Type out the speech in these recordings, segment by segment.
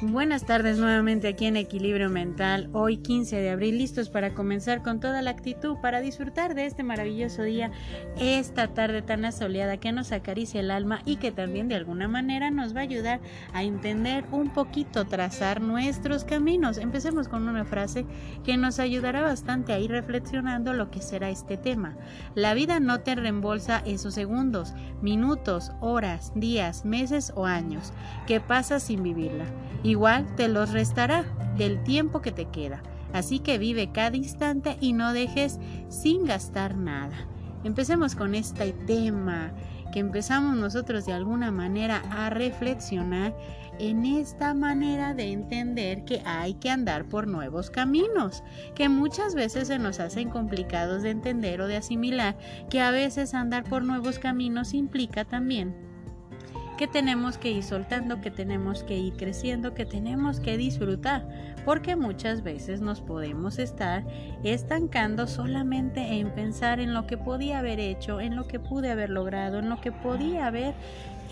Buenas tardes nuevamente aquí en Equilibrio Mental, hoy 15 de abril, listos para comenzar con toda la actitud, para disfrutar de este maravilloso día, esta tarde tan asoleada que nos acaricia el alma y que también de alguna manera nos va a ayudar a entender un poquito, trazar nuestros caminos. Empecemos con una frase que nos ayudará bastante a ir reflexionando lo que será este tema. La vida no te reembolsa esos segundos, minutos, horas, días, meses o años que pasas sin vivirla igual te los restará del tiempo que te queda. Así que vive cada instante y no dejes sin gastar nada. Empecemos con este tema que empezamos nosotros de alguna manera a reflexionar en esta manera de entender que hay que andar por nuevos caminos, que muchas veces se nos hacen complicados de entender o de asimilar, que a veces andar por nuevos caminos implica también que tenemos que ir soltando, que tenemos que ir creciendo, que tenemos que disfrutar, porque muchas veces nos podemos estar estancando solamente en pensar en lo que podía haber hecho, en lo que pude haber logrado, en lo que podía haber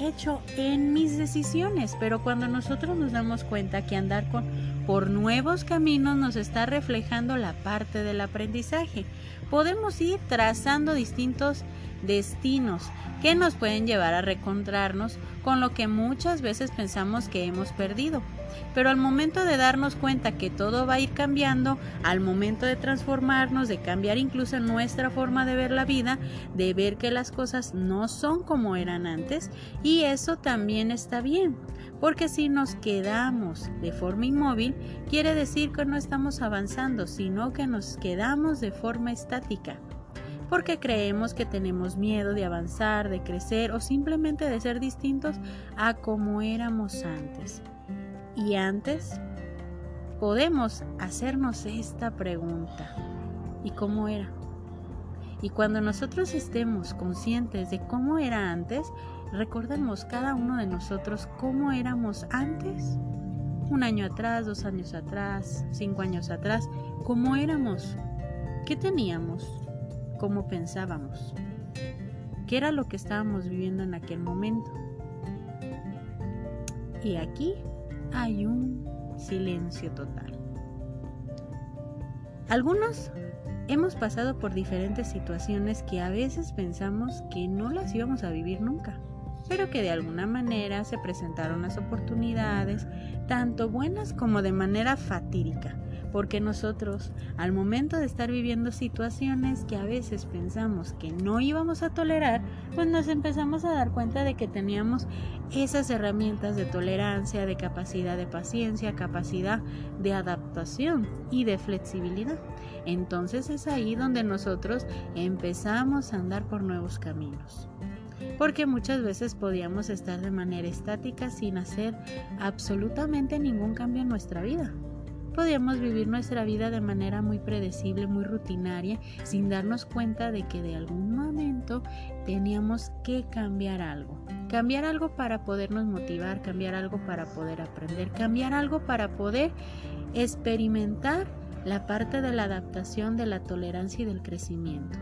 hecho en mis decisiones, pero cuando nosotros nos damos cuenta que andar con, por nuevos caminos nos está reflejando la parte del aprendizaje, podemos ir trazando distintos destinos que nos pueden llevar a recontrarnos con lo que muchas veces pensamos que hemos perdido. Pero al momento de darnos cuenta que todo va a ir cambiando, al momento de transformarnos, de cambiar incluso nuestra forma de ver la vida, de ver que las cosas no son como eran antes, y eso también está bien, porque si nos quedamos de forma inmóvil, quiere decir que no estamos avanzando, sino que nos quedamos de forma estática porque creemos que tenemos miedo de avanzar, de crecer o simplemente de ser distintos a como éramos antes. Y antes podemos hacernos esta pregunta. ¿Y cómo era? Y cuando nosotros estemos conscientes de cómo era antes, recordemos cada uno de nosotros cómo éramos antes. Un año atrás, dos años atrás, cinco años atrás, cómo éramos, qué teníamos, cómo pensábamos, qué era lo que estábamos viviendo en aquel momento. Y aquí hay un silencio total. Algunos hemos pasado por diferentes situaciones que a veces pensamos que no las íbamos a vivir nunca, pero que de alguna manera se presentaron las oportunidades, tanto buenas como de manera fatídica, porque nosotros al momento de estar viviendo situaciones que a veces pensamos que no íbamos a tolerar, pues nos empezamos a dar cuenta de que teníamos esas herramientas de tolerancia, de capacidad de paciencia, capacidad de adaptación y de flexibilidad. Entonces es ahí donde nosotros empezamos a andar por nuevos caminos porque muchas veces podíamos estar de manera estática sin hacer absolutamente ningún cambio en nuestra vida podíamos vivir nuestra vida de manera muy predecible, muy rutinaria, sin darnos cuenta de que de algún momento teníamos que cambiar algo. Cambiar algo para podernos motivar, cambiar algo para poder aprender, cambiar algo para poder experimentar la parte de la adaptación, de la tolerancia y del crecimiento.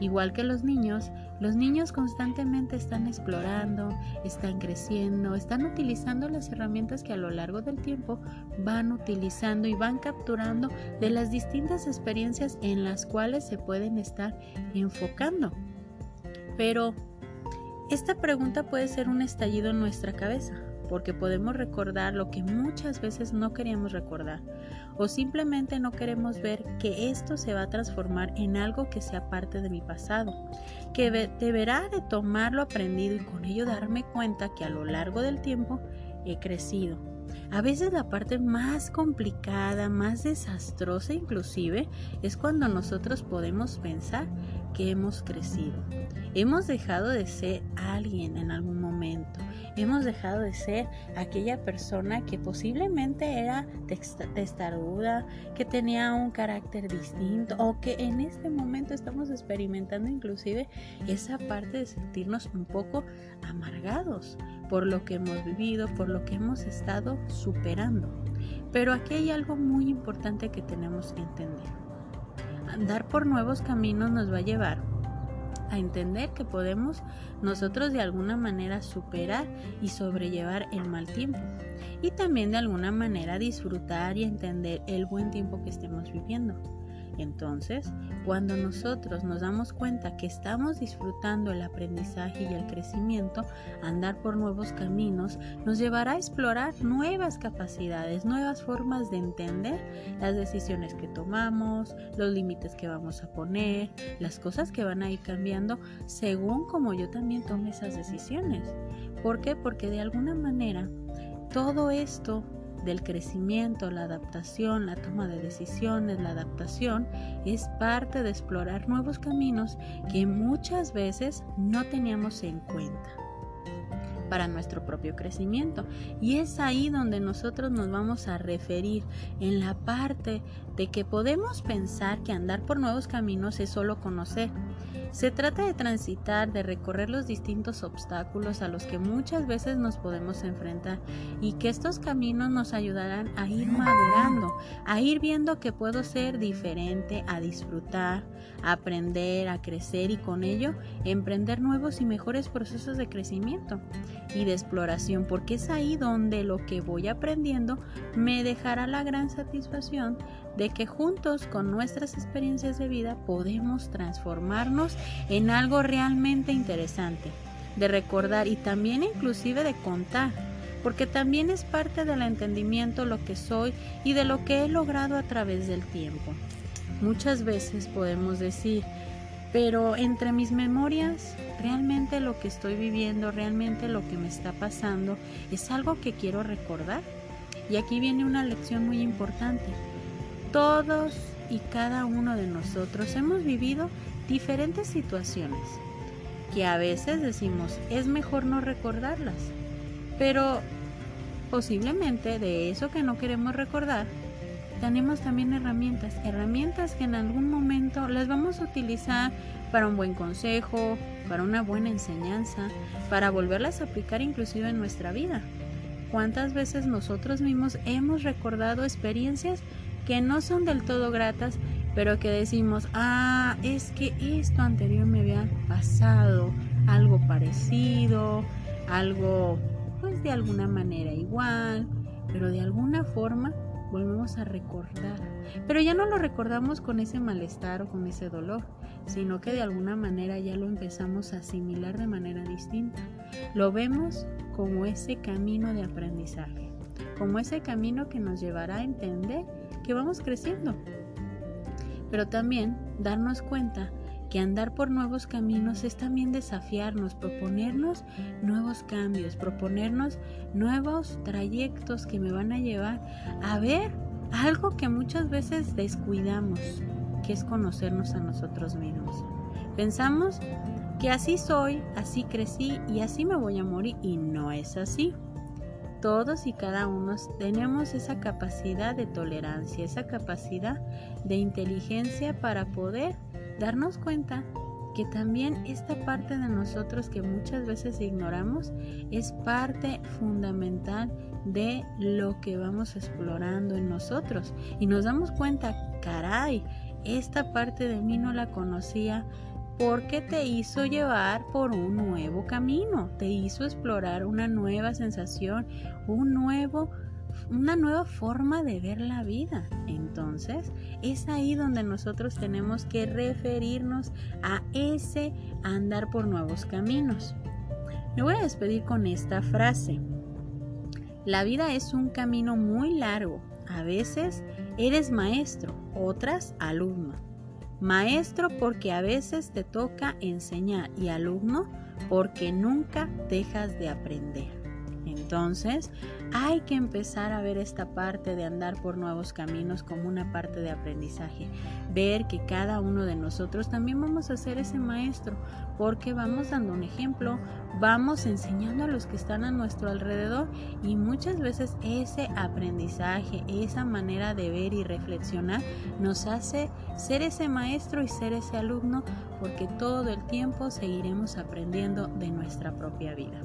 Igual que los niños, los niños constantemente están explorando, están creciendo, están utilizando las herramientas que a lo largo del tiempo van utilizando y van capturando de las distintas experiencias en las cuales se pueden estar enfocando. Pero esta pregunta puede ser un estallido en nuestra cabeza porque podemos recordar lo que muchas veces no queríamos recordar o simplemente no queremos ver que esto se va a transformar en algo que sea parte de mi pasado, que deberá de tomar lo aprendido y con ello darme cuenta que a lo largo del tiempo he crecido. A veces la parte más complicada, más desastrosa inclusive, es cuando nosotros podemos pensar que hemos crecido. Hemos dejado de ser alguien en algún momento. Hemos dejado de ser aquella persona que posiblemente era testaruda, que tenía un carácter distinto o que en este momento estamos experimentando inclusive esa parte de sentirnos un poco amargados por lo que hemos vivido, por lo que hemos estado superando. Pero aquí hay algo muy importante que tenemos que entender. Andar por nuevos caminos nos va a llevar a entender que podemos nosotros de alguna manera superar y sobrellevar el mal tiempo y también de alguna manera disfrutar y entender el buen tiempo que estemos viviendo. Entonces, cuando nosotros nos damos cuenta que estamos disfrutando el aprendizaje y el crecimiento, andar por nuevos caminos nos llevará a explorar nuevas capacidades, nuevas formas de entender las decisiones que tomamos, los límites que vamos a poner, las cosas que van a ir cambiando según como yo también tome esas decisiones. ¿Por qué? Porque de alguna manera todo esto del crecimiento, la adaptación, la toma de decisiones, la adaptación, es parte de explorar nuevos caminos que muchas veces no teníamos en cuenta para nuestro propio crecimiento. Y es ahí donde nosotros nos vamos a referir en la parte de que podemos pensar que andar por nuevos caminos es solo conocer se trata de transitar, de recorrer los distintos obstáculos a los que muchas veces nos podemos enfrentar y que estos caminos nos ayudarán a ir madurando, a ir viendo que puedo ser diferente, a disfrutar, a aprender, a crecer y con ello emprender nuevos y mejores procesos de crecimiento y de exploración, porque es ahí donde lo que voy aprendiendo me dejará la gran satisfacción de que juntos con nuestras experiencias de vida podemos transformarnos en algo realmente interesante, de recordar y también inclusive de contar, porque también es parte del entendimiento lo que soy y de lo que he logrado a través del tiempo. Muchas veces podemos decir, pero entre mis memorias, realmente lo que estoy viviendo, realmente lo que me está pasando, es algo que quiero recordar. Y aquí viene una lección muy importante. Todos y cada uno de nosotros hemos vivido diferentes situaciones que a veces decimos es mejor no recordarlas, pero posiblemente de eso que no queremos recordar tenemos también herramientas, herramientas que en algún momento las vamos a utilizar para un buen consejo, para una buena enseñanza, para volverlas a aplicar inclusive en nuestra vida. ¿Cuántas veces nosotros mismos hemos recordado experiencias que no son del todo gratas, pero que decimos, ah, es que esto anterior me había pasado, algo parecido, algo pues de alguna manera igual, pero de alguna forma volvemos a recordar. Pero ya no lo recordamos con ese malestar o con ese dolor, sino que de alguna manera ya lo empezamos a asimilar de manera distinta. Lo vemos como ese camino de aprendizaje, como ese camino que nos llevará a entender que vamos creciendo. Pero también darnos cuenta que andar por nuevos caminos es también desafiarnos, proponernos nuevos cambios, proponernos nuevos trayectos que me van a llevar a ver algo que muchas veces descuidamos, que es conocernos a nosotros mismos. Pensamos que así soy, así crecí y así me voy a morir y no es así todos y cada uno tenemos esa capacidad de tolerancia, esa capacidad de inteligencia para poder darnos cuenta que también esta parte de nosotros que muchas veces ignoramos es parte fundamental de lo que vamos explorando en nosotros. Y nos damos cuenta, caray, esta parte de mí no la conocía, porque te hizo llevar por un nuevo camino, te hizo explorar una nueva sensación, un nuevo una nueva forma de ver la vida. Entonces, es ahí donde nosotros tenemos que referirnos a ese andar por nuevos caminos. Me voy a despedir con esta frase. La vida es un camino muy largo. A veces eres maestro, otras alumno. Maestro porque a veces te toca enseñar y alumno porque nunca dejas de aprender. Entonces, hay que empezar a ver esta parte de andar por nuevos caminos como una parte de aprendizaje. Ver que cada uno de nosotros también vamos a ser ese maestro, porque vamos dando un ejemplo, vamos enseñando a los que están a nuestro alrededor y muchas veces ese aprendizaje, esa manera de ver y reflexionar nos hace ser ese maestro y ser ese alumno, porque todo el tiempo seguiremos aprendiendo de nuestra propia vida.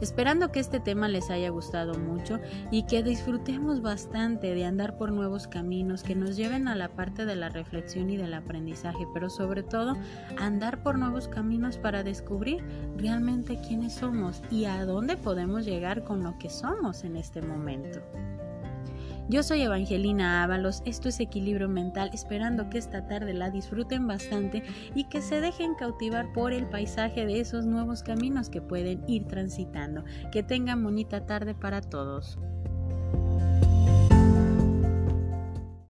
Esperando que este tema les haya gustado mucho y que disfrutemos bastante de andar por nuevos caminos que nos lleven a la parte de la reflexión y del aprendizaje, pero sobre todo andar por nuevos caminos para descubrir realmente quiénes somos y a dónde podemos llegar con lo que somos en este momento. Yo soy Evangelina Ábalos, esto es Equilibrio Mental, esperando que esta tarde la disfruten bastante y que se dejen cautivar por el paisaje de esos nuevos caminos que pueden ir transitando. Que tengan bonita tarde para todos.